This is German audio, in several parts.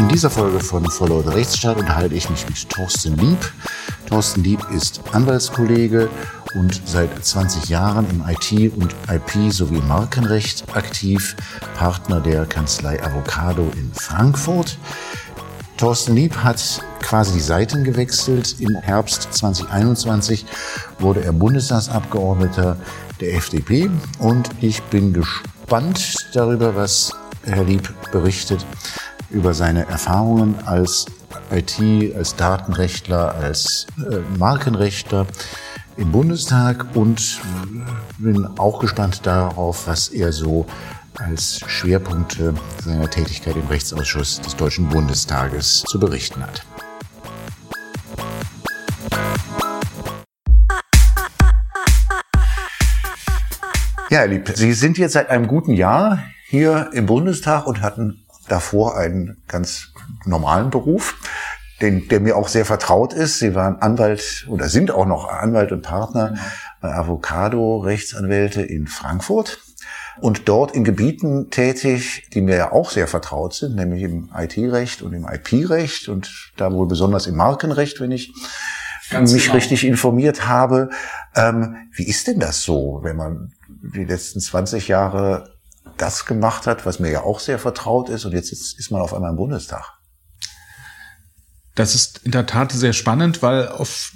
In dieser Folge von Follow the Rechtsstaat unterhalte ich mich mit Thorsten Lieb. Thorsten Lieb ist Anwaltskollege und seit 20 Jahren im IT- und IP sowie Markenrecht aktiv, Partner der Kanzlei Avocado in Frankfurt. Thorsten Lieb hat quasi die Seiten gewechselt. Im Herbst 2021 wurde er Bundestagsabgeordneter der FDP und ich bin gespannt darüber, was Herr Lieb berichtet über seine Erfahrungen als IT, als Datenrechtler, als äh, Markenrechtler im Bundestag und bin auch gespannt darauf, was er so als Schwerpunkte seiner Tätigkeit im Rechtsausschuss des Deutschen Bundestages zu berichten hat. Ja, Herr Lieb, Sie sind jetzt seit einem guten Jahr hier im Bundestag und hatten davor einen ganz normalen Beruf, den, der mir auch sehr vertraut ist. Sie waren Anwalt oder sind auch noch Anwalt und Partner bei Avocado Rechtsanwälte in Frankfurt und dort in Gebieten tätig, die mir ja auch sehr vertraut sind, nämlich im IT-Recht und im IP-Recht und da wohl besonders im Markenrecht, wenn ich Ganz mich genau. richtig informiert habe. Ähm, wie ist denn das so, wenn man die letzten 20 Jahre das gemacht hat, was mir ja auch sehr vertraut ist und jetzt ist, ist man auf einmal im Bundestag? Das ist in der Tat sehr spannend, weil auf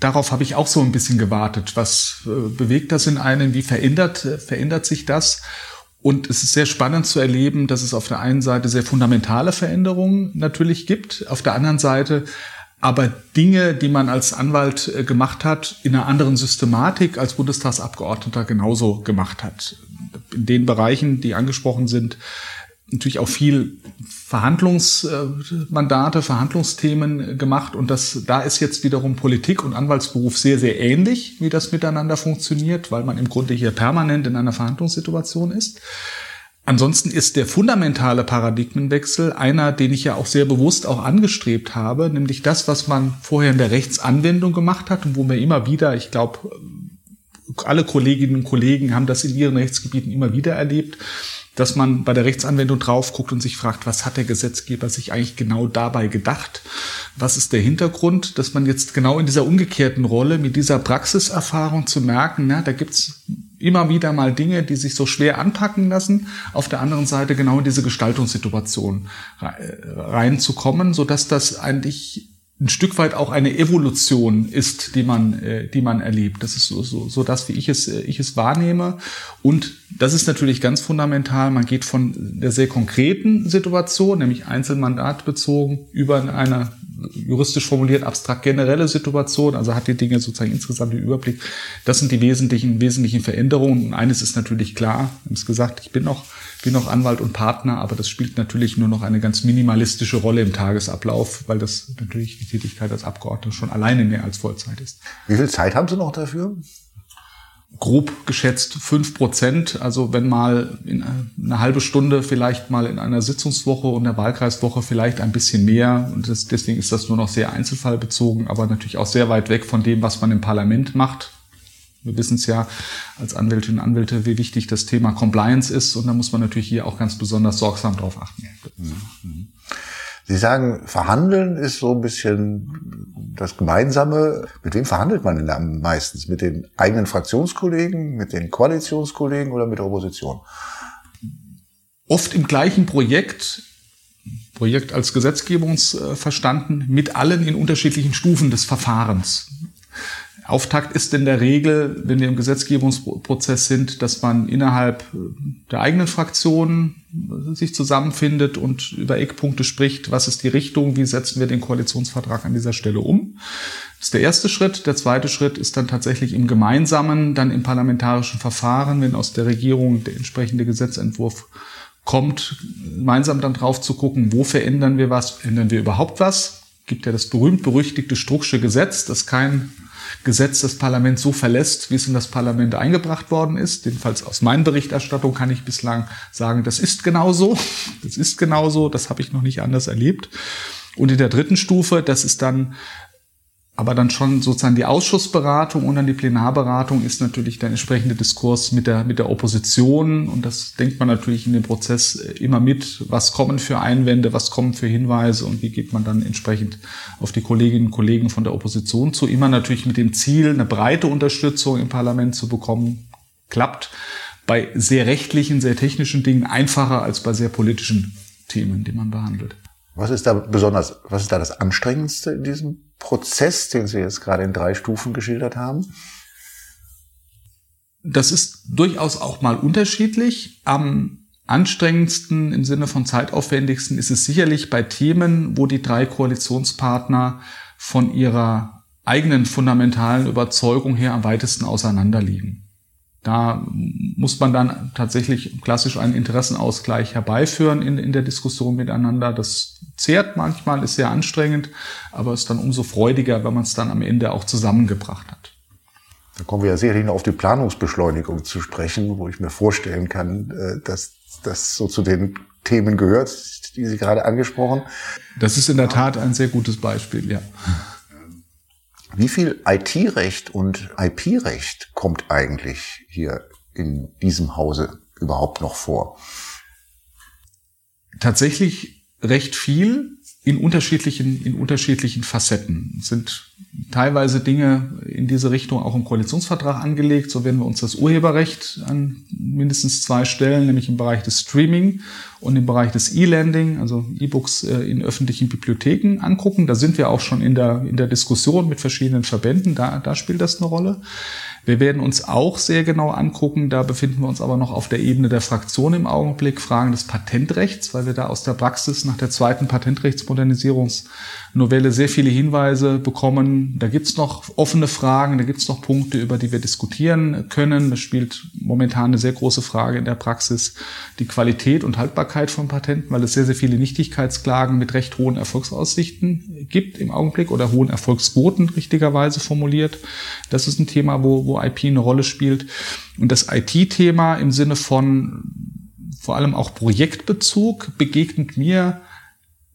darauf habe ich auch so ein bisschen gewartet. Was äh, bewegt das in einem? Wie verändert, äh, verändert sich das? Und es ist sehr spannend zu erleben, dass es auf der einen Seite sehr fundamentale Veränderungen natürlich gibt, auf der anderen Seite aber Dinge, die man als Anwalt äh, gemacht hat, in einer anderen Systematik als Bundestagsabgeordneter genauso gemacht hat. In den Bereichen, die angesprochen sind, natürlich auch viel Verhandlungsmandate, Verhandlungsthemen gemacht und das, da ist jetzt wiederum Politik und Anwaltsberuf sehr, sehr ähnlich, wie das miteinander funktioniert, weil man im Grunde hier permanent in einer Verhandlungssituation ist. Ansonsten ist der fundamentale Paradigmenwechsel einer, den ich ja auch sehr bewusst auch angestrebt habe, nämlich das, was man vorher in der Rechtsanwendung gemacht hat und wo mir immer wieder, ich glaube, alle Kolleginnen und Kollegen haben das in ihren Rechtsgebieten immer wieder erlebt, dass man bei der Rechtsanwendung drauf guckt und sich fragt, was hat der Gesetzgeber sich eigentlich genau dabei gedacht? Was ist der Hintergrund? Dass man jetzt genau in dieser umgekehrten Rolle mit dieser Praxiserfahrung zu merken, na, da gibt's immer wieder mal Dinge, die sich so schwer anpacken lassen, auf der anderen Seite genau in diese Gestaltungssituation reinzukommen, so dass das eigentlich ein Stück weit auch eine Evolution ist, die man, äh, die man erlebt. Das ist so, so, so das, wie ich es, äh, ich es wahrnehme. Und das ist natürlich ganz fundamental. Man geht von der sehr konkreten Situation, nämlich einzelmandatbezogen, über eine juristisch formuliert abstrakt generelle Situation, also hat die Dinge sozusagen insgesamt den Überblick. Das sind die wesentlichen, wesentlichen Veränderungen. Und eines ist natürlich klar, wir haben es gesagt, ich bin noch bin noch Anwalt und Partner, aber das spielt natürlich nur noch eine ganz minimalistische Rolle im Tagesablauf, weil das natürlich die Tätigkeit als Abgeordneter schon alleine mehr als Vollzeit ist. Wie viel Zeit haben Sie noch dafür? grob geschätzt fünf Prozent. Also wenn mal in eine halbe Stunde vielleicht mal in einer Sitzungswoche und der Wahlkreiswoche vielleicht ein bisschen mehr. Und das, deswegen ist das nur noch sehr einzelfallbezogen, aber natürlich auch sehr weit weg von dem, was man im Parlament macht. Wir wissen es ja als Anwältinnen und Anwälte, wie wichtig das Thema Compliance ist. Und da muss man natürlich hier auch ganz besonders sorgsam drauf achten. Mhm. Sie sagen, verhandeln ist so ein bisschen das Gemeinsame. Mit wem verhandelt man denn da meistens? Mit den eigenen Fraktionskollegen, mit den Koalitionskollegen oder mit der Opposition? Oft im gleichen Projekt, Projekt als Gesetzgebungsverstanden, mit allen in unterschiedlichen Stufen des Verfahrens. Auftakt ist in der Regel, wenn wir im Gesetzgebungsprozess sind, dass man innerhalb der eigenen Fraktion sich zusammenfindet und über Eckpunkte spricht, was ist die Richtung, wie setzen wir den Koalitionsvertrag an dieser Stelle um. Das ist der erste Schritt. Der zweite Schritt ist dann tatsächlich im gemeinsamen, dann im parlamentarischen Verfahren, wenn aus der Regierung der entsprechende Gesetzentwurf kommt, gemeinsam dann drauf zu gucken, wo verändern wir was, ändern wir überhaupt was. Gibt ja das berühmt-berüchtigte Strucksche Gesetz, das kein Gesetz das Parlament so verlässt, wie es in das Parlament eingebracht worden ist. Jedenfalls aus meinen Berichterstattung kann ich bislang sagen, das ist genauso. Das ist genauso. Das habe ich noch nicht anders erlebt. Und in der dritten Stufe, das ist dann aber dann schon sozusagen die Ausschussberatung und dann die Plenarberatung ist natürlich der entsprechende Diskurs mit der, mit der Opposition. Und das denkt man natürlich in dem Prozess immer mit. Was kommen für Einwände, was kommen für Hinweise und wie geht man dann entsprechend auf die Kolleginnen und Kollegen von der Opposition zu. Immer natürlich mit dem Ziel, eine breite Unterstützung im Parlament zu bekommen. Klappt bei sehr rechtlichen, sehr technischen Dingen einfacher als bei sehr politischen Themen, die man behandelt. Was ist da besonders, was ist da das Anstrengendste in diesem Prozess, den Sie jetzt gerade in drei Stufen geschildert haben? Das ist durchaus auch mal unterschiedlich. Am anstrengendsten im Sinne von zeitaufwendigsten ist es sicherlich bei Themen, wo die drei Koalitionspartner von ihrer eigenen fundamentalen Überzeugung her am weitesten auseinanderliegen. Da muss man dann tatsächlich klassisch einen Interessenausgleich herbeiführen in, in der Diskussion miteinander. Das zehrt manchmal, ist sehr anstrengend, aber ist dann umso freudiger, wenn man es dann am Ende auch zusammengebracht hat. Da kommen wir ja sicherlich noch auf die Planungsbeschleunigung zu sprechen, wo ich mir vorstellen kann, äh, dass das so zu den Themen gehört, die Sie gerade angesprochen. Das ist in der Tat ein sehr gutes Beispiel, ja. Wie viel IT-Recht und IP-Recht kommt eigentlich hier in diesem Hause überhaupt noch vor? Tatsächlich recht viel in unterschiedlichen, in unterschiedlichen Facetten. Es sind teilweise Dinge in diese Richtung auch im Koalitionsvertrag angelegt. So werden wir uns das Urheberrecht an mindestens zwei Stellen, nämlich im Bereich des Streaming und im Bereich des E-Landing, also E-Books äh, in öffentlichen Bibliotheken angucken. Da sind wir auch schon in der, in der Diskussion mit verschiedenen Verbänden. Da, da spielt das eine Rolle. Wir werden uns auch sehr genau angucken, da befinden wir uns aber noch auf der Ebene der Fraktion im Augenblick, Fragen des Patentrechts, weil wir da aus der Praxis nach der zweiten Patentrechtsmodernisierungsnovelle sehr viele Hinweise bekommen. Da gibt's noch offene Fragen, da gibt's noch Punkte, über die wir diskutieren können. Das spielt momentan eine sehr große Frage in der Praxis, die Qualität und Haltbarkeit von Patenten, weil es sehr, sehr viele Nichtigkeitsklagen mit recht hohen Erfolgsaussichten gibt im Augenblick oder hohen Erfolgsquoten richtigerweise formuliert. Das ist ein Thema, wo, wo IP eine Rolle spielt. Und das IT-Thema im Sinne von vor allem auch Projektbezug begegnet mir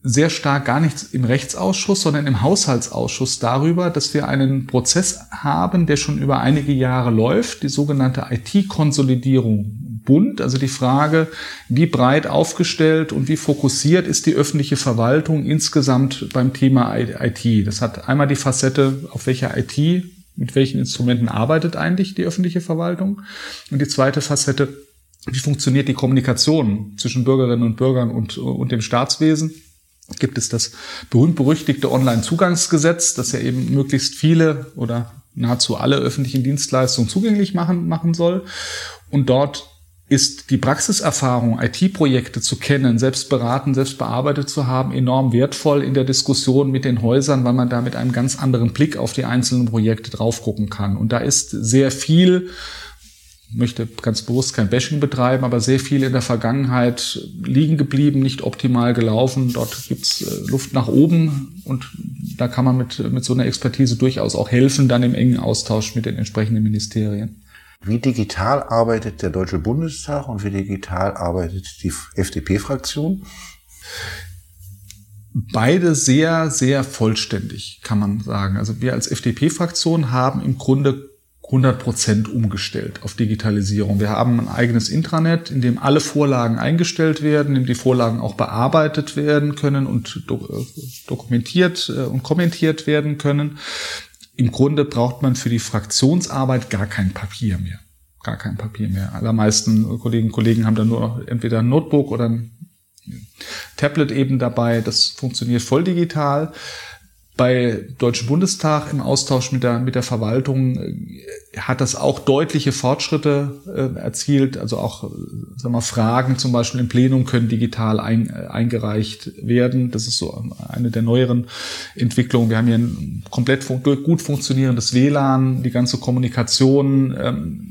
sehr stark gar nicht im Rechtsausschuss, sondern im Haushaltsausschuss darüber, dass wir einen Prozess haben, der schon über einige Jahre läuft, die sogenannte IT-Konsolidierung Bund, also die Frage, wie breit aufgestellt und wie fokussiert ist die öffentliche Verwaltung insgesamt beim Thema IT. Das hat einmal die Facette, auf welcher IT mit welchen Instrumenten arbeitet eigentlich die öffentliche Verwaltung? Und die zweite Facette, wie funktioniert die Kommunikation zwischen Bürgerinnen und Bürgern und, und dem Staatswesen? Gibt es das berühmt-berüchtigte Online-Zugangsgesetz, das ja eben möglichst viele oder nahezu alle öffentlichen Dienstleistungen zugänglich machen, machen soll. Und dort ist die Praxiserfahrung, IT-Projekte zu kennen, selbst beraten, selbst bearbeitet zu haben, enorm wertvoll in der Diskussion mit den Häusern, weil man da mit einem ganz anderen Blick auf die einzelnen Projekte drauf gucken kann. Und da ist sehr viel, möchte ganz bewusst kein Bashing betreiben, aber sehr viel in der Vergangenheit liegen geblieben, nicht optimal gelaufen. Dort gibt's äh, Luft nach oben und da kann man mit, mit so einer Expertise durchaus auch helfen, dann im engen Austausch mit den entsprechenden Ministerien. Wie digital arbeitet der Deutsche Bundestag und wie digital arbeitet die FDP-Fraktion? Beide sehr, sehr vollständig, kann man sagen. Also wir als FDP-Fraktion haben im Grunde 100 Prozent umgestellt auf Digitalisierung. Wir haben ein eigenes Intranet, in dem alle Vorlagen eingestellt werden, in dem die Vorlagen auch bearbeitet werden können und dokumentiert äh, und kommentiert werden können im Grunde braucht man für die Fraktionsarbeit gar kein Papier mehr. Gar kein Papier mehr. Allermeisten Kolleginnen und Kollegen haben da nur entweder ein Notebook oder ein Tablet eben dabei. Das funktioniert voll digital bei Deutschen Bundestag im Austausch mit der, mit der Verwaltung äh, hat das auch deutliche Fortschritte äh, erzielt. Also auch äh, sagen wir, Fragen zum Beispiel im Plenum können digital ein, äh, eingereicht werden. Das ist so eine der neueren Entwicklungen. Wir haben hier ein komplett fun gut funktionierendes WLAN, die ganze Kommunikation. Ähm,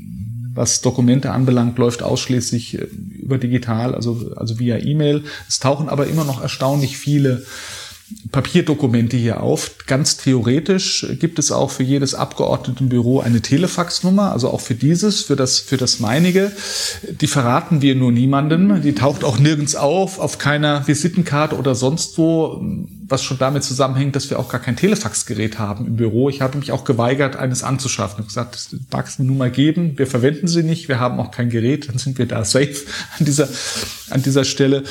was Dokumente anbelangt, läuft ausschließlich äh, über digital, also, also via E-Mail. Es tauchen aber immer noch erstaunlich viele Papierdokumente hier auf. Ganz theoretisch gibt es auch für jedes Abgeordnetenbüro eine Telefaxnummer, also auch für dieses, für das, für das meinige. Die verraten wir nur niemandem. Die taucht auch nirgends auf, auf keiner Visitenkarte oder sonst wo, was schon damit zusammenhängt, dass wir auch gar kein Telefaxgerät haben im Büro. Ich habe mich auch geweigert, eines anzuschaffen. Ich habe gesagt, mag es nur mal geben. Wir verwenden sie nicht. Wir haben auch kein Gerät. Dann sind wir da safe an dieser, an dieser Stelle.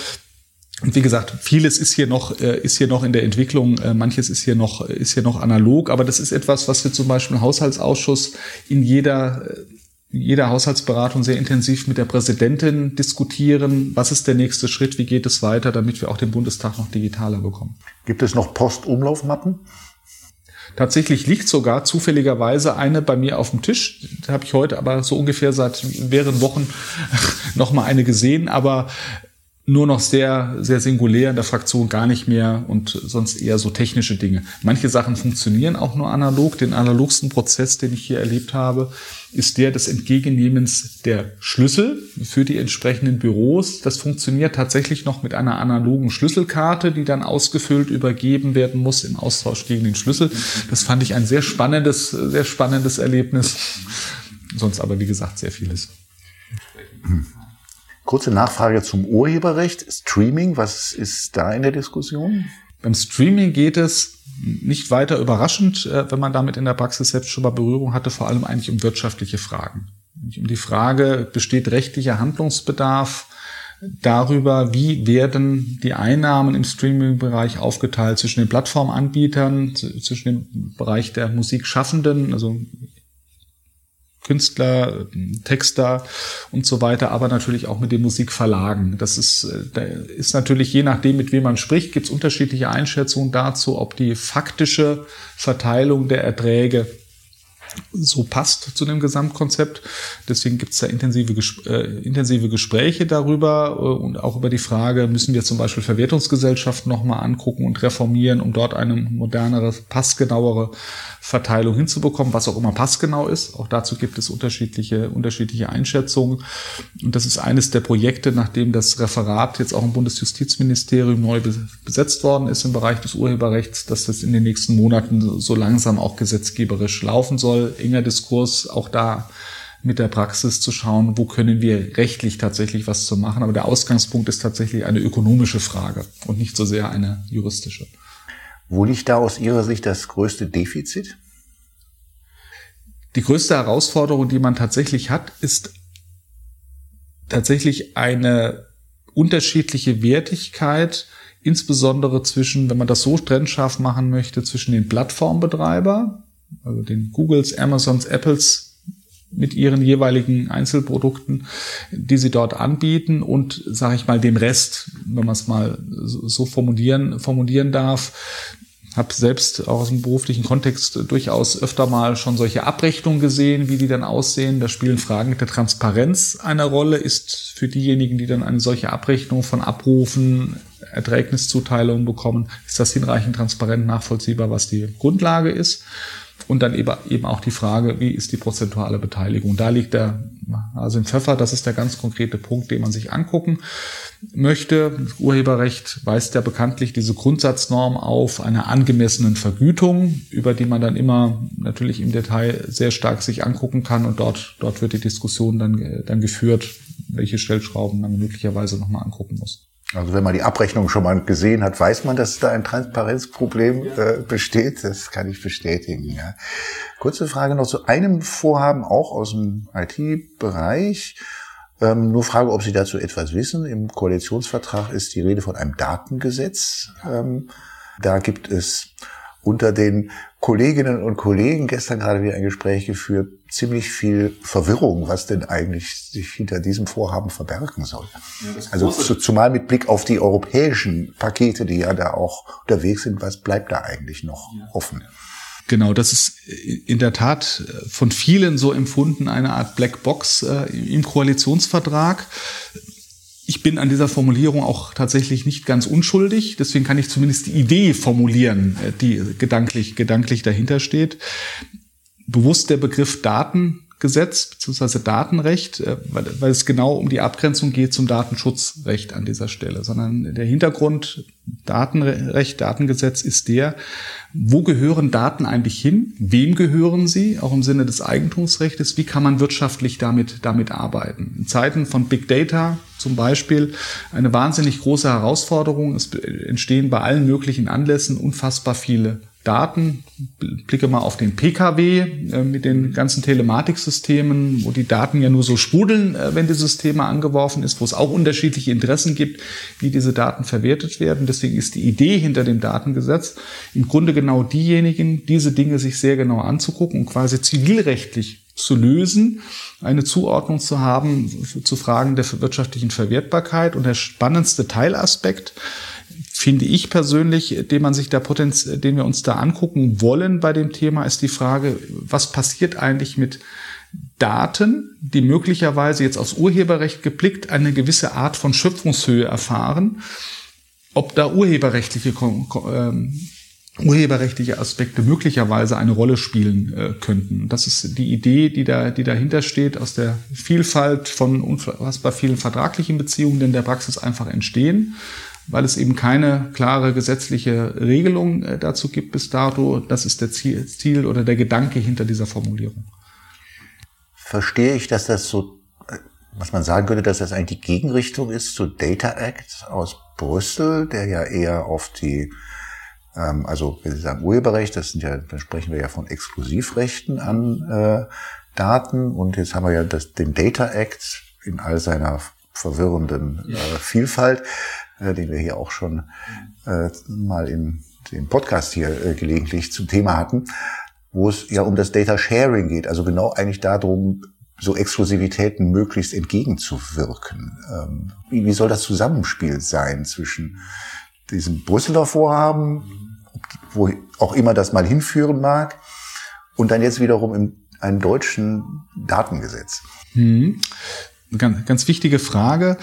Und wie gesagt, vieles ist hier noch, äh, ist hier noch in der Entwicklung, äh, manches ist hier noch, ist hier noch analog, aber das ist etwas, was wir zum Beispiel im Haushaltsausschuss in jeder, äh, jeder Haushaltsberatung sehr intensiv mit der Präsidentin diskutieren. Was ist der nächste Schritt? Wie geht es weiter, damit wir auch den Bundestag noch digitaler bekommen? Gibt es noch Postumlaufmappen? Tatsächlich liegt sogar zufälligerweise eine bei mir auf dem Tisch. Da habe ich heute aber so ungefähr seit mehreren Wochen noch mal eine gesehen. Aber nur noch sehr, sehr singulär in der Fraktion gar nicht mehr und sonst eher so technische Dinge. Manche Sachen funktionieren auch nur analog. Den analogsten Prozess, den ich hier erlebt habe, ist der des Entgegennehmens der Schlüssel für die entsprechenden Büros. Das funktioniert tatsächlich noch mit einer analogen Schlüsselkarte, die dann ausgefüllt übergeben werden muss im Austausch gegen den Schlüssel. Das fand ich ein sehr spannendes, sehr spannendes Erlebnis. Sonst aber, wie gesagt, sehr vieles. Kurze Nachfrage zum Urheberrecht. Streaming, was ist da in der Diskussion? Beim Streaming geht es nicht weiter überraschend, äh, wenn man damit in der Praxis selbst schon mal Berührung hatte, vor allem eigentlich um wirtschaftliche Fragen. Um die Frage, besteht rechtlicher Handlungsbedarf darüber, wie werden die Einnahmen im Streaming-Bereich aufgeteilt zwischen den Plattformanbietern, zwischen dem Bereich der Musikschaffenden, also Künstler, Texter und so weiter, aber natürlich auch mit den Musikverlagen. Das ist, äh, da ist natürlich je nachdem, mit wem man spricht, gibt es unterschiedliche Einschätzungen dazu, ob die faktische Verteilung der Erträge so passt zu dem Gesamtkonzept. Deswegen gibt es da intensive, äh, intensive Gespräche darüber äh, und auch über die Frage, müssen wir zum Beispiel Verwertungsgesellschaften nochmal angucken und reformieren, um dort eine modernere, passgenauere Verteilung hinzubekommen, was auch immer passgenau ist. Auch dazu gibt es unterschiedliche, unterschiedliche Einschätzungen. Und das ist eines der Projekte, nachdem das Referat jetzt auch im Bundesjustizministerium neu besetzt worden ist im Bereich des Urheberrechts, dass das in den nächsten Monaten so langsam auch gesetzgeberisch laufen soll. Enger Diskurs auch da mit der Praxis zu schauen, wo können wir rechtlich tatsächlich was zu machen. Aber der Ausgangspunkt ist tatsächlich eine ökonomische Frage und nicht so sehr eine juristische. Wo liegt da aus Ihrer Sicht das größte Defizit? Die größte Herausforderung, die man tatsächlich hat, ist tatsächlich eine unterschiedliche Wertigkeit, insbesondere zwischen, wenn man das so trennscharf machen möchte, zwischen den Plattformbetreiber, also den Googles, Amazons, Apples mit ihren jeweiligen Einzelprodukten, die sie dort anbieten und, sage ich mal, dem Rest, wenn man es mal so formulieren, formulieren darf, habe selbst auch aus dem beruflichen Kontext durchaus öfter mal schon solche Abrechnungen gesehen, wie die dann aussehen. Da spielen Fragen der Transparenz eine Rolle. Ist für diejenigen, die dann eine solche Abrechnung von Abrufen, Erträgniszuteilungen bekommen, ist das hinreichend transparent nachvollziehbar, was die Grundlage ist? Und dann eben auch die Frage, wie ist die prozentuale Beteiligung? Da liegt der also im Pfeffer, das ist der ganz konkrete Punkt, den man sich angucken möchte. Das Urheberrecht weist ja bekanntlich diese Grundsatznorm auf einer angemessenen Vergütung, über die man dann immer natürlich im Detail sehr stark sich angucken kann und dort, dort wird die Diskussion dann, dann geführt, welche Stellschrauben man möglicherweise nochmal angucken muss. Also wenn man die Abrechnung schon mal gesehen hat, weiß man, dass da ein Transparenzproblem äh, besteht. Das kann ich bestätigen. Ja. Kurze Frage noch zu einem Vorhaben auch aus dem IT-Bereich. Ähm, nur Frage, ob Sie dazu etwas wissen. Im Koalitionsvertrag ist die Rede von einem Datengesetz. Ähm, da gibt es unter den Kolleginnen und Kollegen gestern gerade wieder ein Gespräch geführt, ziemlich viel Verwirrung, was denn eigentlich sich hinter diesem Vorhaben verbergen soll. Ja, also zu, zumal mit Blick auf die europäischen Pakete, die ja da auch unterwegs sind, was bleibt da eigentlich noch ja. offen? Genau, das ist in der Tat von vielen so empfunden, eine Art Blackbox äh, im Koalitionsvertrag ich bin an dieser Formulierung auch tatsächlich nicht ganz unschuldig. Deswegen kann ich zumindest die Idee formulieren, äh, die gedanklich, gedanklich dahinter steht. Bewusst der Begriff Datengesetz bzw. Datenrecht, äh, weil, es genau um die Abgrenzung geht zum Datenschutzrecht an dieser Stelle, sondern der Hintergrund Datenrecht, Datengesetz ist der, wo gehören Daten eigentlich hin? Wem gehören sie? Auch im Sinne des Eigentumsrechts. Wie kann man wirtschaftlich damit, damit arbeiten? In Zeiten von Big Data zum Beispiel eine wahnsinnig große Herausforderung. Es entstehen bei allen möglichen Anlässen unfassbar viele Daten. Blicke mal auf den PKW äh, mit den ganzen Telematiksystemen, wo die Daten ja nur so sprudeln, äh, wenn die Systeme angeworfen ist, wo es auch unterschiedliche Interessen gibt, wie diese Daten verwertet werden. Deswegen ist die Idee hinter dem Datengesetz im Grunde genau diejenigen, diese Dinge sich sehr genau anzugucken und quasi zivilrechtlich zu lösen, eine Zuordnung zu haben zu Fragen der wirtschaftlichen Verwertbarkeit. Und der spannendste Teilaspekt finde ich persönlich, den man sich da potenz den wir uns da angucken wollen bei dem Thema, ist die Frage, was passiert eigentlich mit Daten, die möglicherweise jetzt aus Urheberrecht geblickt eine gewisse Art von Schöpfungshöhe erfahren, ob da urheberrechtliche ähm, urheberrechtliche Aspekte möglicherweise eine Rolle spielen äh, könnten. Das ist die Idee, die da, die dahinter steht, aus der Vielfalt von unfassbar vielen vertraglichen Beziehungen, die in der Praxis einfach entstehen weil es eben keine klare gesetzliche Regelung äh, dazu gibt bis dato. Das ist der Ziel, Ziel oder der Gedanke hinter dieser Formulierung. Verstehe ich, dass das so, äh, was man sagen könnte, dass das eigentlich die Gegenrichtung ist zu Data Act aus Brüssel, der ja eher auf die, ähm, also wir sagen Urheberrecht, das sind ja, da sprechen wir ja von Exklusivrechten an äh, Daten und jetzt haben wir ja das, den Data Act in all seiner verwirrenden äh, Vielfalt äh, den wir hier auch schon äh, mal in dem Podcast hier äh, gelegentlich zum Thema hatten, wo es ja um das Data Sharing geht, also genau eigentlich darum, so Exklusivitäten möglichst entgegenzuwirken. Ähm, wie, wie soll das Zusammenspiel sein zwischen diesem Brüsseler Vorhaben, wo auch immer das mal hinführen mag, und dann jetzt wiederum in einem deutschen Datengesetz? Hm. Ganz, ganz wichtige Frage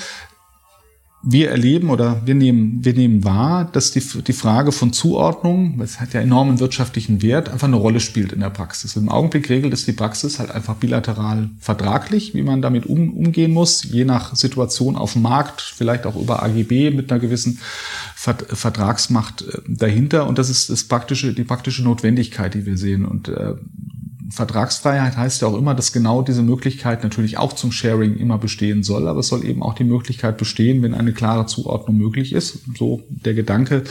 wir erleben oder wir nehmen, wir nehmen wahr, dass die, die Frage von Zuordnung, das hat ja enormen wirtschaftlichen Wert, einfach eine Rolle spielt in der Praxis. Im Augenblick regelt es die Praxis halt einfach bilateral vertraglich, wie man damit um, umgehen muss, je nach Situation auf dem Markt, vielleicht auch über AGB mit einer gewissen Vertragsmacht äh, dahinter. Und das ist das praktische, die praktische Notwendigkeit, die wir sehen. Und äh, Vertragsfreiheit heißt ja auch immer, dass genau diese Möglichkeit natürlich auch zum Sharing immer bestehen soll, aber es soll eben auch die Möglichkeit bestehen, wenn eine klare Zuordnung möglich ist, so der Gedanke,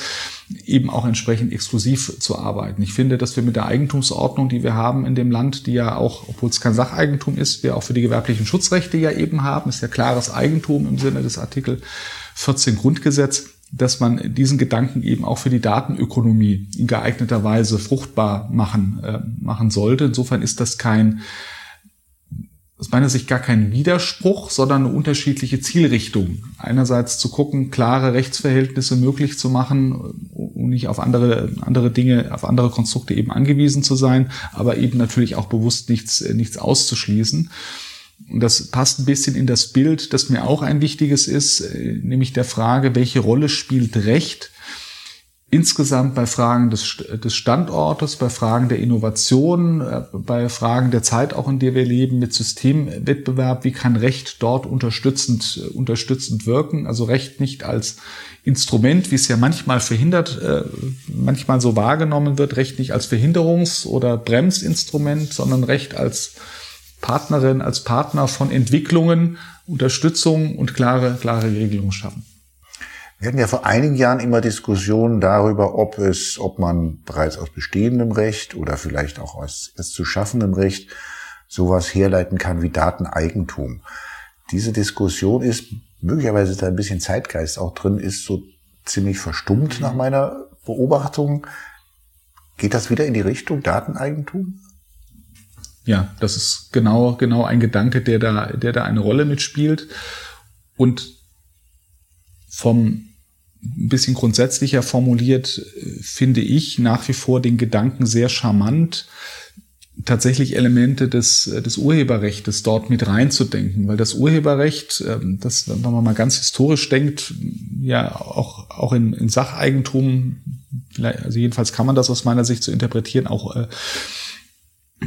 eben auch entsprechend exklusiv zu arbeiten. Ich finde, dass wir mit der Eigentumsordnung, die wir haben in dem Land, die ja auch, obwohl es kein Sacheigentum ist, wir auch für die gewerblichen Schutzrechte ja eben haben, ist ja klares Eigentum im Sinne des Artikel 14 Grundgesetz, dass man diesen Gedanken eben auch für die Datenökonomie in geeigneter Weise fruchtbar machen, äh, machen sollte. Insofern ist das kein, aus meiner Sicht gar kein Widerspruch, sondern eine unterschiedliche Zielrichtung. Einerseits zu gucken, klare Rechtsverhältnisse möglich zu machen, um nicht auf andere, andere Dinge, auf andere Konstrukte eben angewiesen zu sein, aber eben natürlich auch bewusst nichts, nichts auszuschließen. Und das passt ein bisschen in das Bild, das mir auch ein wichtiges ist, äh, nämlich der Frage, welche Rolle spielt Recht insgesamt bei Fragen des, des Standortes, bei Fragen der Innovation, äh, bei Fragen der Zeit auch, in der wir leben, mit Systemwettbewerb, wie kann Recht dort unterstützend, äh, unterstützend wirken? Also Recht nicht als Instrument, wie es ja manchmal verhindert, manchmal so wahrgenommen wird, Recht nicht als Verhinderungs- oder Bremsinstrument, sondern Recht als Partnerin, als Partner von Entwicklungen, Unterstützung und klare, klare Regelungen schaffen. Wir hatten ja vor einigen Jahren immer Diskussionen darüber, ob es, ob man bereits aus bestehendem Recht oder vielleicht auch aus erst zu schaffendem Recht sowas herleiten kann wie Dateneigentum. Diese Diskussion ist möglicherweise ist da ein bisschen Zeitgeist auch drin, ist so ziemlich verstummt nach meiner Beobachtung. Geht das wieder in die Richtung Dateneigentum? Ja, das ist genau, genau ein Gedanke, der da, der da eine Rolle mitspielt. Und vom ein bisschen grundsätzlicher formuliert, äh, finde ich nach wie vor den Gedanken sehr charmant, tatsächlich Elemente des, äh, des Urheberrechts dort mit reinzudenken, weil das Urheberrecht, ähm, das, wenn man mal ganz historisch denkt, ja auch, auch in, in Sacheigentum, also jedenfalls kann man das aus meiner Sicht so interpretieren, auch äh,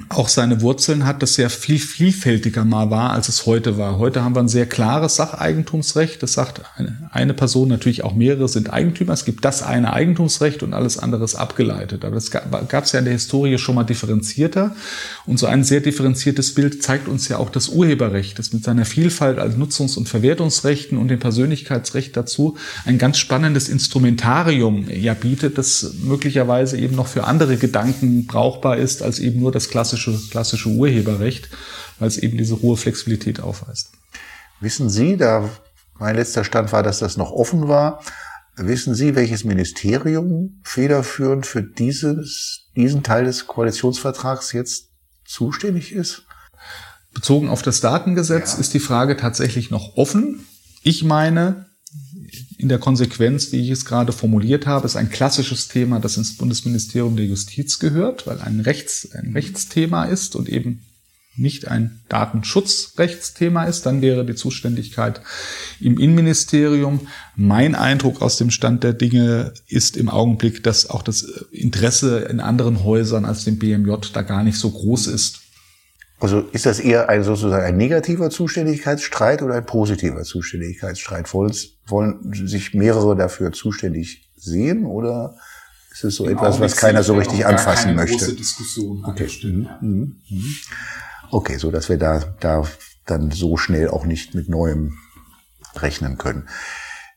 auch seine Wurzeln hat, das sehr viel vielfältiger mal war, als es heute war. Heute haben wir ein sehr klares Sacheigentumsrecht. Das sagt eine, Person, natürlich auch mehrere sind Eigentümer. Es gibt das eine Eigentumsrecht und alles andere ist abgeleitet. Aber das gab es ja in der Historie schon mal differenzierter. Und so ein sehr differenziertes Bild zeigt uns ja auch das Urheberrecht, das mit seiner Vielfalt als Nutzungs- und Verwertungsrechten und dem Persönlichkeitsrecht dazu ein ganz spannendes Instrumentarium ja bietet, das möglicherweise eben noch für andere Gedanken brauchbar ist, als eben nur das klassische, klassische Urheberrecht, weil es eben diese hohe Flexibilität aufweist. Wissen Sie, da mein letzter Stand war, dass das noch offen war, wissen Sie, welches Ministerium federführend für dieses, diesen Teil des Koalitionsvertrags jetzt zuständig ist? Bezogen auf das Datengesetz ja. ist die Frage tatsächlich noch offen. Ich meine, in der Konsequenz, wie ich es gerade formuliert habe, ist ein klassisches Thema, das ins Bundesministerium der Justiz gehört, weil ein, Rechts, ein Rechtsthema ist und eben nicht ein Datenschutzrechtsthema ist, dann wäre die Zuständigkeit im Innenministerium. Mein Eindruck aus dem Stand der Dinge ist im Augenblick, dass auch das Interesse in anderen Häusern als dem BMJ da gar nicht so groß ist. Also ist das eher ein sozusagen ein negativer Zuständigkeitsstreit oder ein positiver Zuständigkeitsstreit? Wollen, wollen sich mehrere dafür zuständig sehen oder ist es so Im etwas, was keiner so richtig anfassen möchte? Große Diskussion okay. Mhm. Mhm. mhm. Okay, so dass wir da, da dann so schnell auch nicht mit Neuem rechnen können.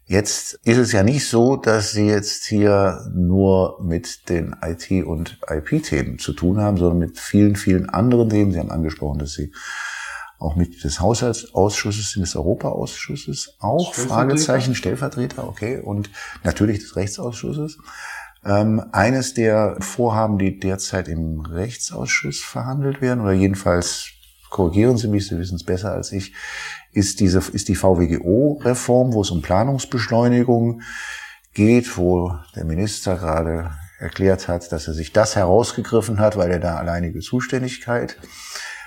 Jetzt ist es ja nicht so, dass Sie jetzt hier nur mit den IT- und IP-Themen zu tun haben, sondern mit vielen, vielen anderen Themen. Sie haben angesprochen, dass Sie auch Mitglied des Haushaltsausschusses sind, des Europaausschusses auch, Fragezeichen, Stellvertreter, okay, und natürlich des Rechtsausschusses. Ähm, eines der Vorhaben, die derzeit im Rechtsausschuss verhandelt werden, oder jedenfalls korrigieren Sie mich, Sie wissen es besser als ich, ist diese, ist die VWGO-Reform, wo es um Planungsbeschleunigung geht, wo der Minister gerade erklärt hat, dass er sich das herausgegriffen hat, weil er da alleinige Zuständigkeit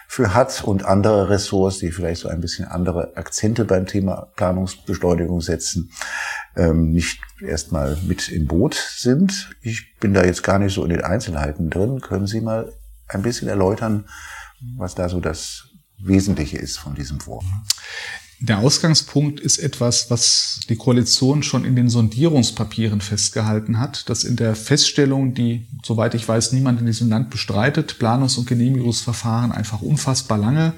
für hat und andere Ressorts, die vielleicht so ein bisschen andere Akzente beim Thema Planungsbeschleunigung setzen, ähm, nicht erstmal mit im Boot sind. Ich bin da jetzt gar nicht so in den Einzelheiten drin. Können Sie mal ein bisschen erläutern, was da so das Wesentliche ist von diesem Wurf? Der Ausgangspunkt ist etwas, was die Koalition schon in den Sondierungspapieren festgehalten hat, dass in der Feststellung, die, soweit ich weiß, niemand in diesem Land bestreitet, Planungs- und Genehmigungsverfahren einfach unfassbar lange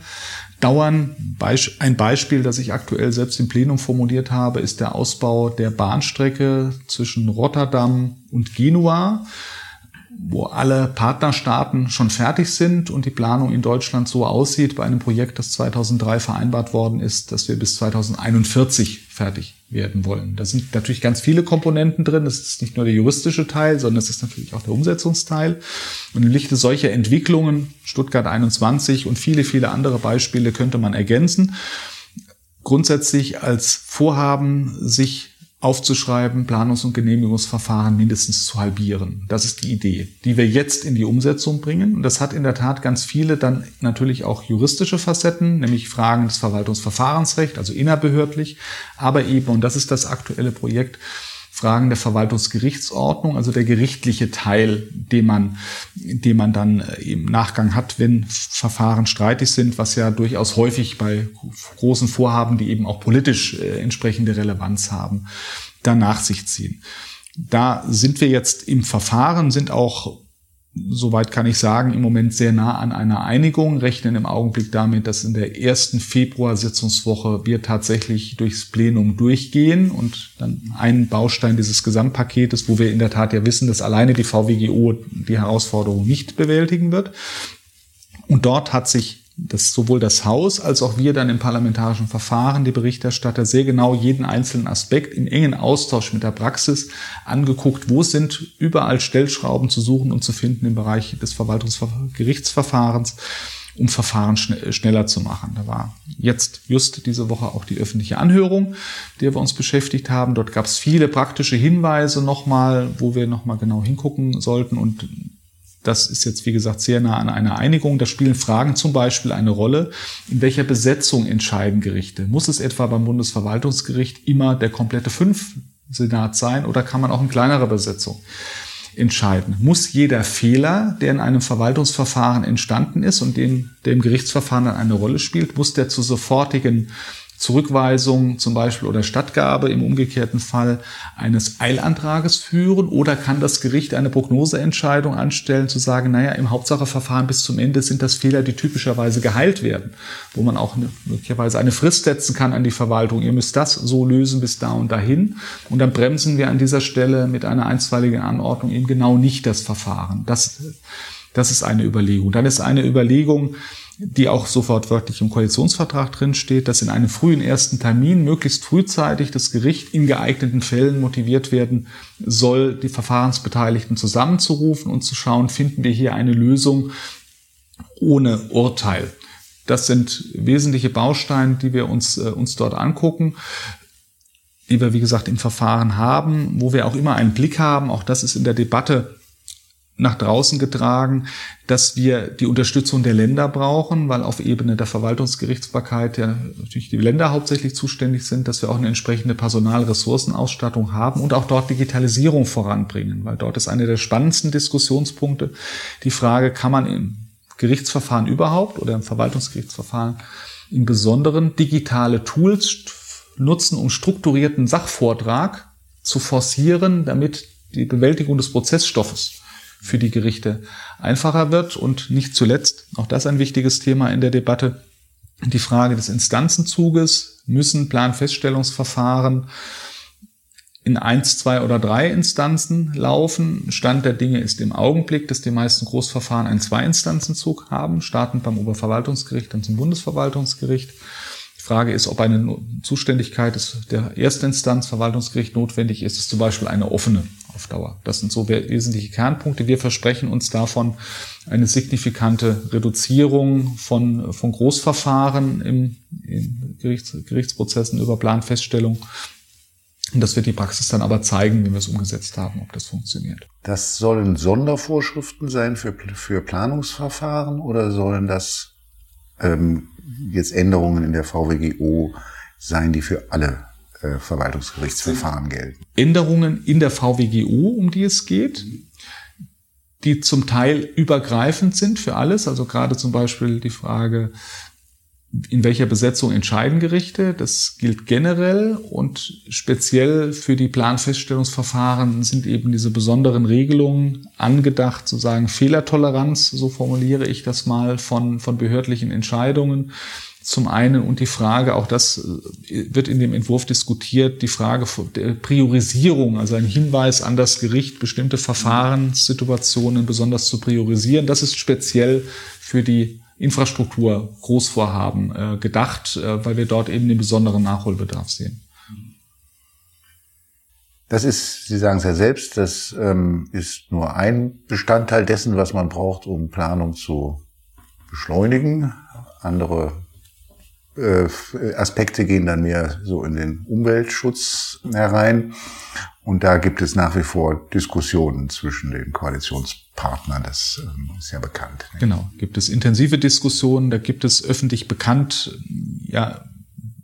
dauern. Ein Beispiel, das ich aktuell selbst im Plenum formuliert habe, ist der Ausbau der Bahnstrecke zwischen Rotterdam und Genua wo alle Partnerstaaten schon fertig sind und die Planung in Deutschland so aussieht bei einem Projekt, das 2003 vereinbart worden ist, dass wir bis 2041 fertig werden wollen. Da sind natürlich ganz viele Komponenten drin. Das ist nicht nur der juristische Teil, sondern es ist natürlich auch der Umsetzungsteil. Und im Lichte solcher Entwicklungen, Stuttgart 21 und viele, viele andere Beispiele könnte man ergänzen. Grundsätzlich als Vorhaben, sich aufzuschreiben, Planungs- und Genehmigungsverfahren mindestens zu halbieren. Das ist die Idee, die wir jetzt in die Umsetzung bringen. Und das hat in der Tat ganz viele dann natürlich auch juristische Facetten, nämlich Fragen des Verwaltungsverfahrensrechts, also innerbehördlich, aber eben, und das ist das aktuelle Projekt, Fragen der Verwaltungsgerichtsordnung, also der gerichtliche Teil, den man, den man dann äh, im Nachgang hat, wenn Verfahren streitig sind, was ja durchaus häufig bei großen Vorhaben, die eben auch politisch äh, entsprechende Relevanz haben, dann nach sich ziehen. Da sind wir jetzt im Verfahren, sind auch soweit kann ich sagen, im Moment sehr nah an einer Einigung, rechnen im Augenblick damit, dass in der ersten Februar-Sitzungswoche wir tatsächlich durchs Plenum durchgehen und dann einen Baustein dieses Gesamtpaketes, wo wir in der Tat ja wissen, dass alleine die VWGO die Herausforderung nicht bewältigen wird. Und dort hat sich dass sowohl das Haus als auch wir dann im parlamentarischen Verfahren, die Berichterstatter, sehr genau jeden einzelnen Aspekt im engen Austausch mit der Praxis angeguckt, wo sind überall Stellschrauben zu suchen und zu finden im Bereich des Verwaltungsgerichtsverfahrens, um Verfahren schneller zu machen. Da war jetzt just diese Woche auch die öffentliche Anhörung, der wir uns beschäftigt haben. Dort gab es viele praktische Hinweise nochmal, wo wir nochmal genau hingucken sollten und das ist jetzt, wie gesagt, sehr nah an einer Einigung. Da spielen Fragen zum Beispiel eine Rolle. In welcher Besetzung entscheiden Gerichte? Muss es etwa beim Bundesverwaltungsgericht immer der komplette fünf Senat sein oder kann man auch in kleinerer Besetzung entscheiden. Muss jeder Fehler, der in einem Verwaltungsverfahren entstanden ist und den, der im Gerichtsverfahren dann eine Rolle spielt, muss der zu sofortigen Zurückweisung zum Beispiel oder Stattgabe im umgekehrten Fall eines Eilantrages führen oder kann das Gericht eine Prognoseentscheidung anstellen, zu sagen, naja, im Hauptsacheverfahren bis zum Ende sind das Fehler, die typischerweise geheilt werden, wo man auch möglicherweise eine Frist setzen kann an die Verwaltung. Ihr müsst das so lösen bis da und dahin. Und dann bremsen wir an dieser Stelle mit einer einstweiligen Anordnung eben genau nicht das Verfahren. Das, das ist eine Überlegung. Dann ist eine Überlegung, die auch sofort wörtlich im Koalitionsvertrag drin steht, dass in einem frühen ersten Termin möglichst frühzeitig das Gericht in geeigneten Fällen motiviert werden soll, die Verfahrensbeteiligten zusammenzurufen und zu schauen, finden wir hier eine Lösung ohne Urteil. Das sind wesentliche Bausteine, die wir uns, äh, uns dort angucken die wir, wie gesagt, im Verfahren haben, wo wir auch immer einen Blick haben. Auch das ist in der Debatte nach draußen getragen, dass wir die Unterstützung der Länder brauchen, weil auf Ebene der Verwaltungsgerichtsbarkeit ja natürlich die Länder hauptsächlich zuständig sind, dass wir auch eine entsprechende Personalressourcenausstattung haben und auch dort Digitalisierung voranbringen, weil dort ist eine der spannendsten Diskussionspunkte die Frage, kann man im Gerichtsverfahren überhaupt oder im Verwaltungsgerichtsverfahren im Besonderen digitale Tools nutzen, um strukturierten Sachvortrag zu forcieren, damit die Bewältigung des Prozessstoffes für die Gerichte einfacher wird. Und nicht zuletzt, auch das ein wichtiges Thema in der Debatte, die Frage des Instanzenzuges. Müssen Planfeststellungsverfahren in eins, zwei oder drei Instanzen laufen. Stand der Dinge ist im Augenblick, dass die meisten Großverfahren einen Zwei-Instanzenzug haben, startend beim Oberverwaltungsgericht, dann zum Bundesverwaltungsgericht. Die Frage ist, ob eine Zuständigkeit der Erstinstanz Verwaltungsgericht notwendig ist, ist zum Beispiel eine offene auf Dauer. Das sind so wesentliche Kernpunkte. Wir versprechen uns davon eine signifikante Reduzierung von, von Großverfahren im, in Gerichts, Gerichtsprozessen über Planfeststellung. Und das wird die Praxis dann aber zeigen, wenn wir es umgesetzt haben, ob das funktioniert. Das sollen Sondervorschriften sein für, für Planungsverfahren oder sollen das ähm, jetzt Änderungen in der VWGO sein, die für alle äh, Verwaltungsgerichtsverfahren gelten. Änderungen in der VWGO, um die es geht, die zum Teil übergreifend sind für alles. Also gerade zum Beispiel die Frage, in welcher Besetzung entscheiden Gerichte. Das gilt generell und speziell für die Planfeststellungsverfahren sind eben diese besonderen Regelungen angedacht, sozusagen Fehlertoleranz, so formuliere ich das mal, von, von behördlichen Entscheidungen zum einen und die Frage, auch das äh, wird in dem Entwurf diskutiert, die Frage der Priorisierung, also ein Hinweis an das Gericht, bestimmte Verfahrenssituationen besonders zu priorisieren. Das ist speziell für die Infrastruktur Großvorhaben äh, gedacht, äh, weil wir dort eben den besonderen Nachholbedarf sehen. Das ist, Sie sagen es ja selbst, das ähm, ist nur ein Bestandteil dessen, was man braucht, um Planung zu beschleunigen. Andere Aspekte gehen dann mehr so in den Umweltschutz herein. Und da gibt es nach wie vor Diskussionen zwischen den Koalitionspartnern. Das ähm, ist ja bekannt. Genau, gibt es intensive Diskussionen. Da gibt es öffentlich bekannt, ja,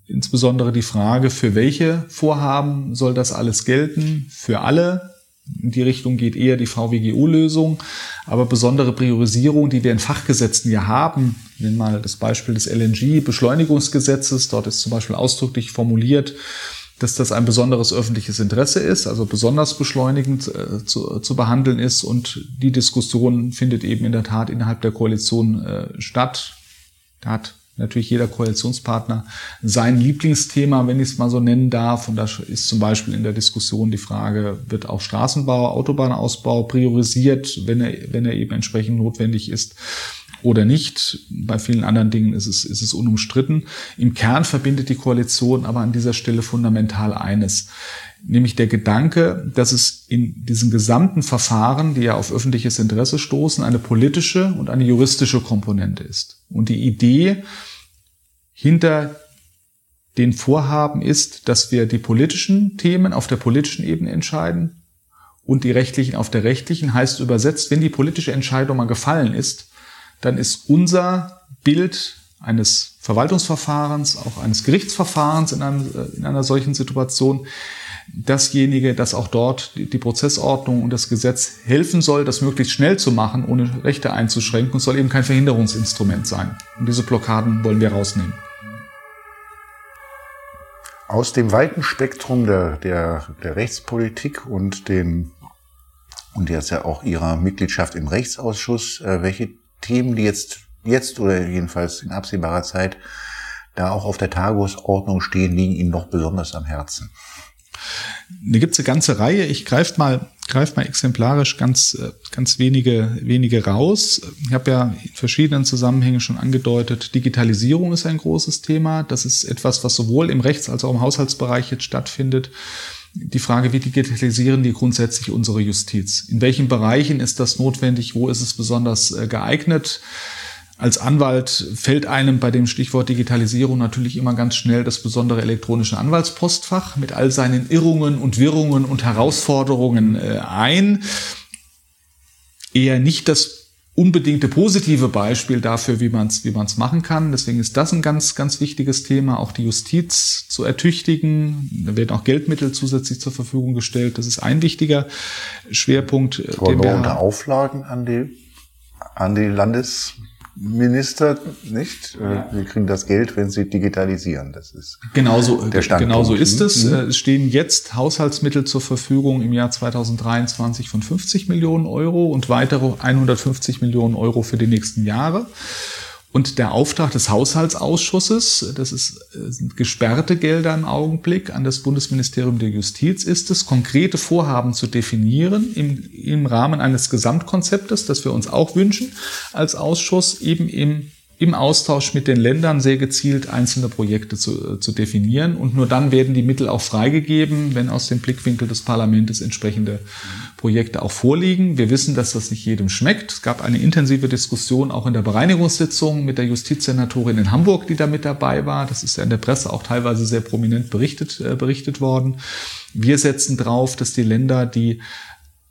insbesondere die Frage, für welche Vorhaben soll das alles gelten? Für alle in die Richtung geht eher die VWGO-Lösung. Aber besondere Priorisierung, die wir in Fachgesetzen ja haben, nehmen mal das Beispiel des LNG-Beschleunigungsgesetzes. Dort ist zum Beispiel ausdrücklich formuliert, dass das ein besonderes öffentliches Interesse ist, also besonders beschleunigend äh, zu, zu, behandeln ist. Und die Diskussion findet eben in der Tat innerhalb der Koalition äh, statt. Da hat natürlich jeder Koalitionspartner sein Lieblingsthema, wenn ich es mal so nennen darf. Und da ist zum Beispiel in der Diskussion die Frage, wird auch Straßenbau, Autobahnausbau priorisiert, wenn er, wenn er eben entsprechend notwendig ist oder nicht. Bei vielen anderen Dingen ist es, ist es unumstritten. Im Kern verbindet die Koalition aber an dieser Stelle fundamental eines nämlich der Gedanke, dass es in diesen gesamten Verfahren, die ja auf öffentliches Interesse stoßen, eine politische und eine juristische Komponente ist. Und die Idee hinter den Vorhaben ist, dass wir die politischen Themen auf der politischen Ebene entscheiden und die rechtlichen auf der rechtlichen. Heißt übersetzt, wenn die politische Entscheidung mal gefallen ist, dann ist unser Bild eines Verwaltungsverfahrens, auch eines Gerichtsverfahrens in, einem, in einer solchen Situation dasjenige, das auch dort die Prozessordnung und das Gesetz helfen soll, das möglichst schnell zu machen, ohne Rechte einzuschränken. Es soll eben kein Verhinderungsinstrument sein. Und diese Blockaden wollen wir rausnehmen. Aus dem weiten Spektrum der, der, der Rechtspolitik und dem und jetzt ja auch Ihrer Mitgliedschaft im Rechtsausschuss, äh, welche Themen, die jetzt, jetzt oder jedenfalls in absehbarer Zeit da auch auf der Tagesordnung stehen, liegen Ihnen noch besonders am Herzen? Da gibt's eine ganze Reihe. Ich greife mal, greif mal exemplarisch ganz, äh, ganz wenige, wenige raus. Ich habe ja in verschiedenen Zusammenhängen schon angedeutet, Digitalisierung ist ein großes Thema. Das ist etwas, was sowohl im Rechts- als auch im Haushaltsbereich jetzt stattfindet. Die Frage, wie digitalisieren die grundsätzlich unsere Justiz? In welchen Bereichen ist das notwendig? Wo ist es besonders äh, geeignet? Als Anwalt fällt einem bei dem Stichwort Digitalisierung natürlich immer ganz schnell das besondere elektronische Anwaltspostfach mit all seinen Irrungen und Wirrungen und Herausforderungen äh, ein. Eher nicht das unbedingte positive Beispiel dafür, wie man es wie man's machen kann. Deswegen ist das ein ganz, ganz wichtiges Thema, auch die Justiz zu ertüchtigen. Da werden auch Geldmittel zusätzlich zur Verfügung gestellt. Das ist ein wichtiger Schwerpunkt. Wollen wir unter Auflagen an die, an die Landes Minister nicht. Ja. Sie kriegen das Geld, wenn sie digitalisieren. Das ist genauso, der Standpunkt. Genauso ist es. Mhm. Es stehen jetzt Haushaltsmittel zur Verfügung im Jahr 2023 von 50 Millionen Euro und weitere 150 Millionen Euro für die nächsten Jahre. Und der Auftrag des Haushaltsausschusses, das ist, sind gesperrte Gelder im Augenblick, an das Bundesministerium der Justiz ist es, konkrete Vorhaben zu definieren im, im Rahmen eines Gesamtkonzeptes, das wir uns auch wünschen als Ausschuss, eben im im Austausch mit den Ländern sehr gezielt einzelne Projekte zu, zu definieren. Und nur dann werden die Mittel auch freigegeben, wenn aus dem Blickwinkel des Parlaments entsprechende Projekte auch vorliegen. Wir wissen, dass das nicht jedem schmeckt. Es gab eine intensive Diskussion auch in der Bereinigungssitzung mit der Justizsenatorin in Hamburg, die da mit dabei war. Das ist ja in der Presse auch teilweise sehr prominent berichtet, äh, berichtet worden. Wir setzen drauf, dass die Länder, die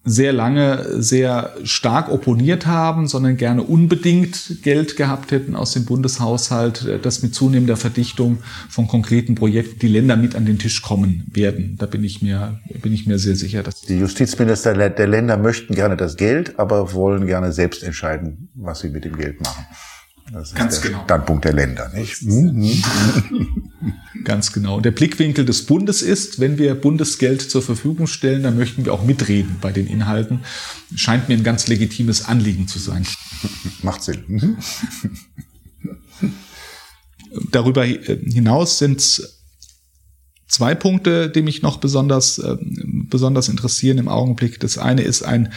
sehr lange sehr stark opponiert haben, sondern gerne unbedingt Geld gehabt hätten aus dem Bundeshaushalt, äh, dass mit zunehmender Verdichtung von konkreten Projekten die Länder mit an den Tisch kommen werden. Da bin ich mir, bin ich mir sehr sicher. Dass die Justizminister der Länder möchten gerne das Geld, aber wollen gerne selbst entscheiden, was sie mit dem Geld machen. Das ist Ganz der genau. Standpunkt der Länder, nicht? Mhm. Ganz genau. Der Blickwinkel des Bundes ist, wenn wir Bundesgeld zur Verfügung stellen, dann möchten wir auch mitreden bei den Inhalten. Scheint mir ein ganz legitimes Anliegen zu sein. Macht Sinn. Mhm. Darüber hinaus sind zwei Punkte, die mich noch besonders, äh, besonders interessieren im Augenblick. Das eine ist ein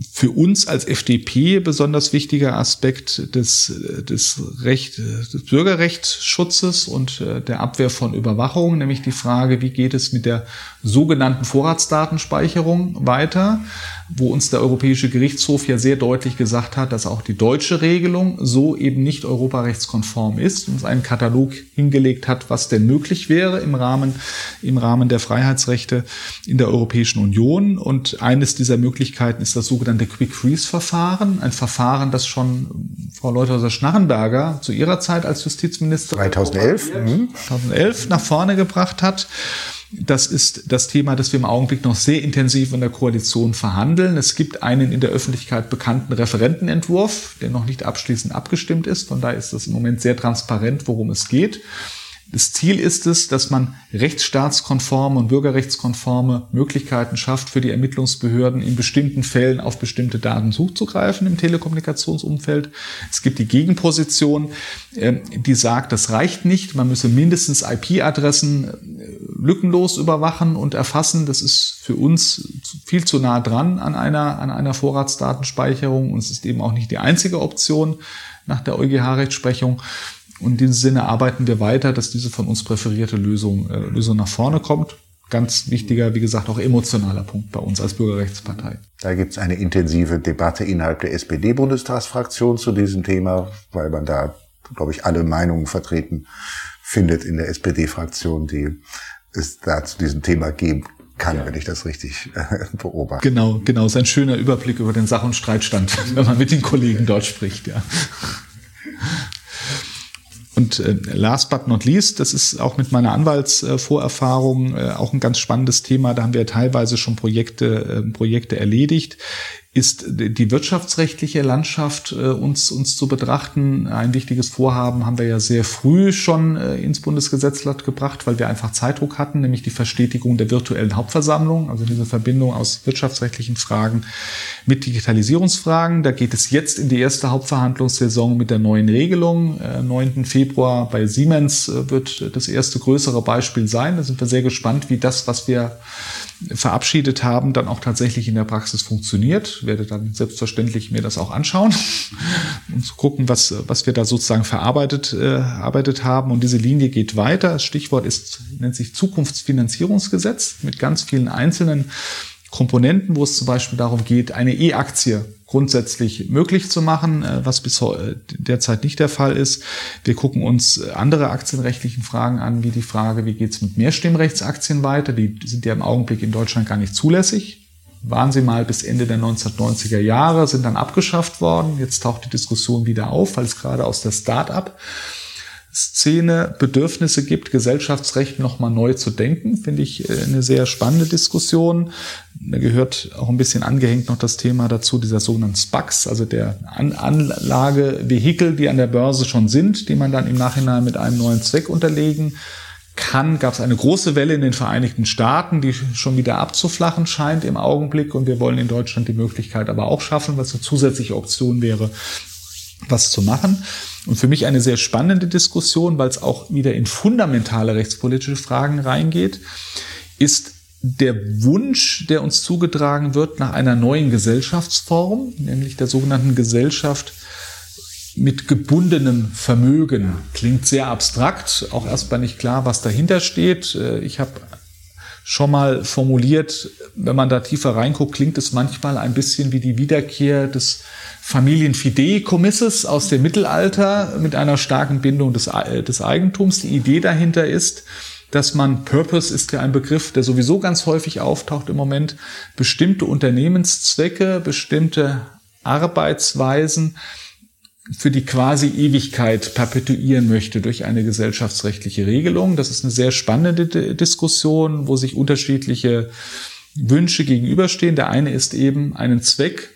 für uns als FDP besonders wichtiger Aspekt des, des, Recht, des Bürgerrechtsschutzes und äh, der Abwehr von Überwachung, nämlich die Frage, wie geht es mit der sogenannten Vorratsdatenspeicherung weiter, wo uns der Europäische Gerichtshof ja sehr deutlich gesagt hat, dass auch die deutsche Regelung so eben nicht europarechtskonform ist, uns einen Katalog hingelegt hat, was denn möglich wäre im Rahmen, im Rahmen der Freiheitsrechte in der Europäischen Union. Und eines dieser Möglichkeiten ist das sogenannte Quick Freeze Verfahren, ein Verfahren, das schon Frau Leuthauser-Schnarrenberger zu ihrer Zeit als Justizministerin 2011, 2011 nach vorne gebracht hat das ist das Thema, das wir im Augenblick noch sehr intensiv in der Koalition verhandeln. Es gibt einen in der Öffentlichkeit bekannten Referentenentwurf, der noch nicht abschließend abgestimmt ist. Von daher ist das im Moment sehr transparent, worum es geht. Das Ziel ist es, dass man rechtsstaatskonforme und bürgerrechtskonforme Möglichkeiten schafft, für die Ermittlungsbehörden in bestimmten Fällen auf bestimmte Daten zuzugreifen im Telekommunikationsumfeld. Es gibt die Gegenposition, ähm, die sagt, das reicht nicht. Man müsse mindestens IP-Adressen äh, lückenlos überwachen und erfassen. Das ist für uns viel zu nah dran an einer, an einer Vorratsdatenspeicherung und es ist eben auch nicht die einzige Option nach der EuGH-Rechtsprechung. Und in diesem Sinne arbeiten wir weiter, dass diese von uns präferierte Lösung, äh, Lösung nach vorne kommt. Ganz wichtiger, wie gesagt, auch emotionaler Punkt bei uns als Bürgerrechtspartei. Da gibt es eine intensive Debatte innerhalb der SPD-Bundestagsfraktion zu diesem Thema, weil man da, glaube ich, alle Meinungen vertreten findet in der SPD-Fraktion, die es da zu diesem Thema geben kann, ja. wenn ich das richtig äh, beobachte. Genau, genau. ist ein schöner Überblick über den Sach- und Streitstand, wenn man mit den Kollegen dort spricht, ja. Und äh, last but not least, das ist auch mit meiner Anwaltsvorerfahrung äh, auch ein ganz spannendes Thema. Da haben wir teilweise schon Projekte, äh, Projekte erledigt ist die wirtschaftsrechtliche Landschaft äh, uns, uns zu betrachten. Ein wichtiges Vorhaben haben wir ja sehr früh schon äh, ins Bundesgesetzblatt gebracht, weil wir einfach Zeitdruck hatten, nämlich die Verstetigung der virtuellen Hauptversammlung, also diese Verbindung aus wirtschaftsrechtlichen Fragen mit Digitalisierungsfragen. Da geht es jetzt in die erste Hauptverhandlungssaison mit der neuen Regelung. Äh, 9. Februar bei Siemens äh, wird das erste größere Beispiel sein. Da sind wir sehr gespannt, wie das, was wir verabschiedet haben, dann auch tatsächlich in der Praxis funktioniert. Werde dann selbstverständlich mir das auch anschauen und zu gucken, was, was wir da sozusagen verarbeitet äh, arbeitet haben. Und diese Linie geht weiter. Das Stichwort ist, nennt sich Zukunftsfinanzierungsgesetz mit ganz vielen einzelnen Komponenten, wo es zum Beispiel darum geht, eine E-Aktie grundsätzlich möglich zu machen, äh, was bis derzeit nicht der Fall ist. Wir gucken uns andere aktienrechtlichen Fragen an, wie die Frage, wie geht es mit Mehrstimmrechtsaktien weiter? Die sind ja im Augenblick in Deutschland gar nicht zulässig. Waren sie mal bis Ende der 1990er Jahre, sind dann abgeschafft worden. Jetzt taucht die Diskussion wieder auf, weil es gerade aus der Start-up Szene Bedürfnisse gibt, Gesellschaftsrecht nochmal neu zu denken, finde ich äh, eine sehr spannende Diskussion. Da gehört auch ein bisschen angehängt noch das Thema dazu, dieser sogenannten SPACs, also der an Anlagevehikel, die an der Börse schon sind, die man dann im Nachhinein mit einem neuen Zweck unterlegen kann, gab es eine große Welle in den Vereinigten Staaten, die schon wieder abzuflachen scheint im Augenblick. Und wir wollen in Deutschland die Möglichkeit aber auch schaffen, was eine zusätzliche Option wäre, was zu machen. Und für mich eine sehr spannende Diskussion, weil es auch wieder in fundamentale rechtspolitische Fragen reingeht, ist der Wunsch, der uns zugetragen wird nach einer neuen Gesellschaftsform, nämlich der sogenannten Gesellschaft mit gebundenem Vermögen. Klingt sehr abstrakt, auch erstmal nicht klar, was dahinter steht. Ich habe schon mal formuliert, wenn man da tiefer reinguckt, klingt es manchmal ein bisschen wie die Wiederkehr des Familienfideikommisses aus dem Mittelalter mit einer starken Bindung des, äh, des Eigentums. Die Idee dahinter ist, dass man, Purpose ist ja ein Begriff, der sowieso ganz häufig auftaucht im Moment, bestimmte Unternehmenszwecke, bestimmte Arbeitsweisen für die quasi Ewigkeit perpetuieren möchte durch eine gesellschaftsrechtliche Regelung. Das ist eine sehr spannende Diskussion, wo sich unterschiedliche Wünsche gegenüberstehen. Der eine ist eben einen Zweck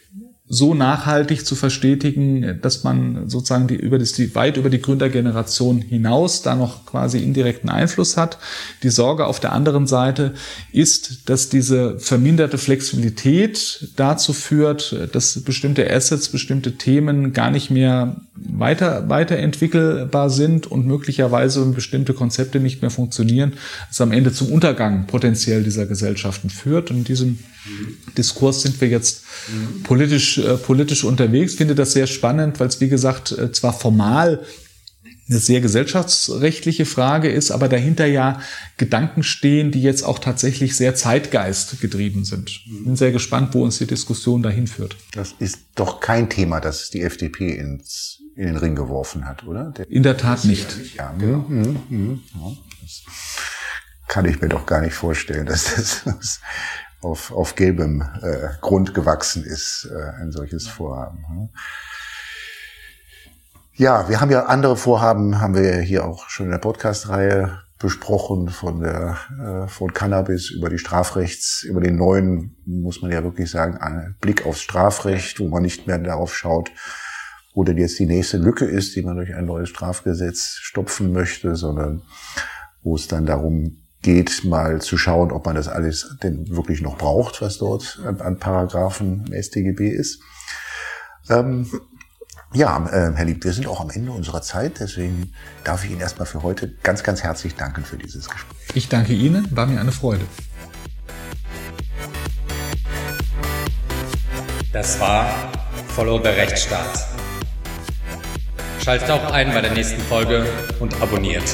so nachhaltig zu verstetigen, dass man sozusagen die, über das, die, weit über die Gründergeneration hinaus da noch quasi indirekten Einfluss hat. Die Sorge auf der anderen Seite ist, dass diese verminderte Flexibilität dazu führt, dass bestimmte Assets, bestimmte Themen gar nicht mehr weiter, weiterentwickelbar sind und möglicherweise bestimmte Konzepte nicht mehr funktionieren, es am Ende zum Untergang potenziell dieser Gesellschaften führt. Und in diesem Diskurs sind wir jetzt politisch, äh, politisch unterwegs. Ich finde das sehr spannend, weil es, wie gesagt, äh, zwar formal eine sehr gesellschaftsrechtliche Frage ist, aber dahinter ja Gedanken stehen, die jetzt auch tatsächlich sehr Zeitgeist getrieben sind. Bin sehr gespannt, wo uns die Diskussion dahin führt. Das ist doch kein Thema, das die FDP ins, in den Ring geworfen hat, oder? Der in der Tat nicht. Ja, genau. Mhm, mhm, ja, das kann ich mir doch gar nicht vorstellen, dass das auf, auf gelbem äh, Grund gewachsen ist, äh, ein solches Vorhaben. Hm? Ja, wir haben ja andere Vorhaben, haben wir hier auch schon in der Podcast-Reihe besprochen, von der äh, von Cannabis über die Strafrechts, über den neuen, muss man ja wirklich sagen, einen Blick aufs Strafrecht, wo man nicht mehr darauf schaut, wo denn jetzt die nächste Lücke ist, die man durch ein neues Strafgesetz stopfen möchte, sondern wo es dann darum geht, mal zu schauen, ob man das alles denn wirklich noch braucht, was dort an Paragraphen im StGB ist. Ähm, ja, äh, Herr Lieb, wir sind auch am Ende unserer Zeit, deswegen darf ich Ihnen erstmal für heute ganz, ganz herzlich danken für dieses Gespräch. Ich danke Ihnen, war mir eine Freude. Das war Follow the Rechtsstaat. Schaltet auch ein bei der nächsten Folge und abonniert.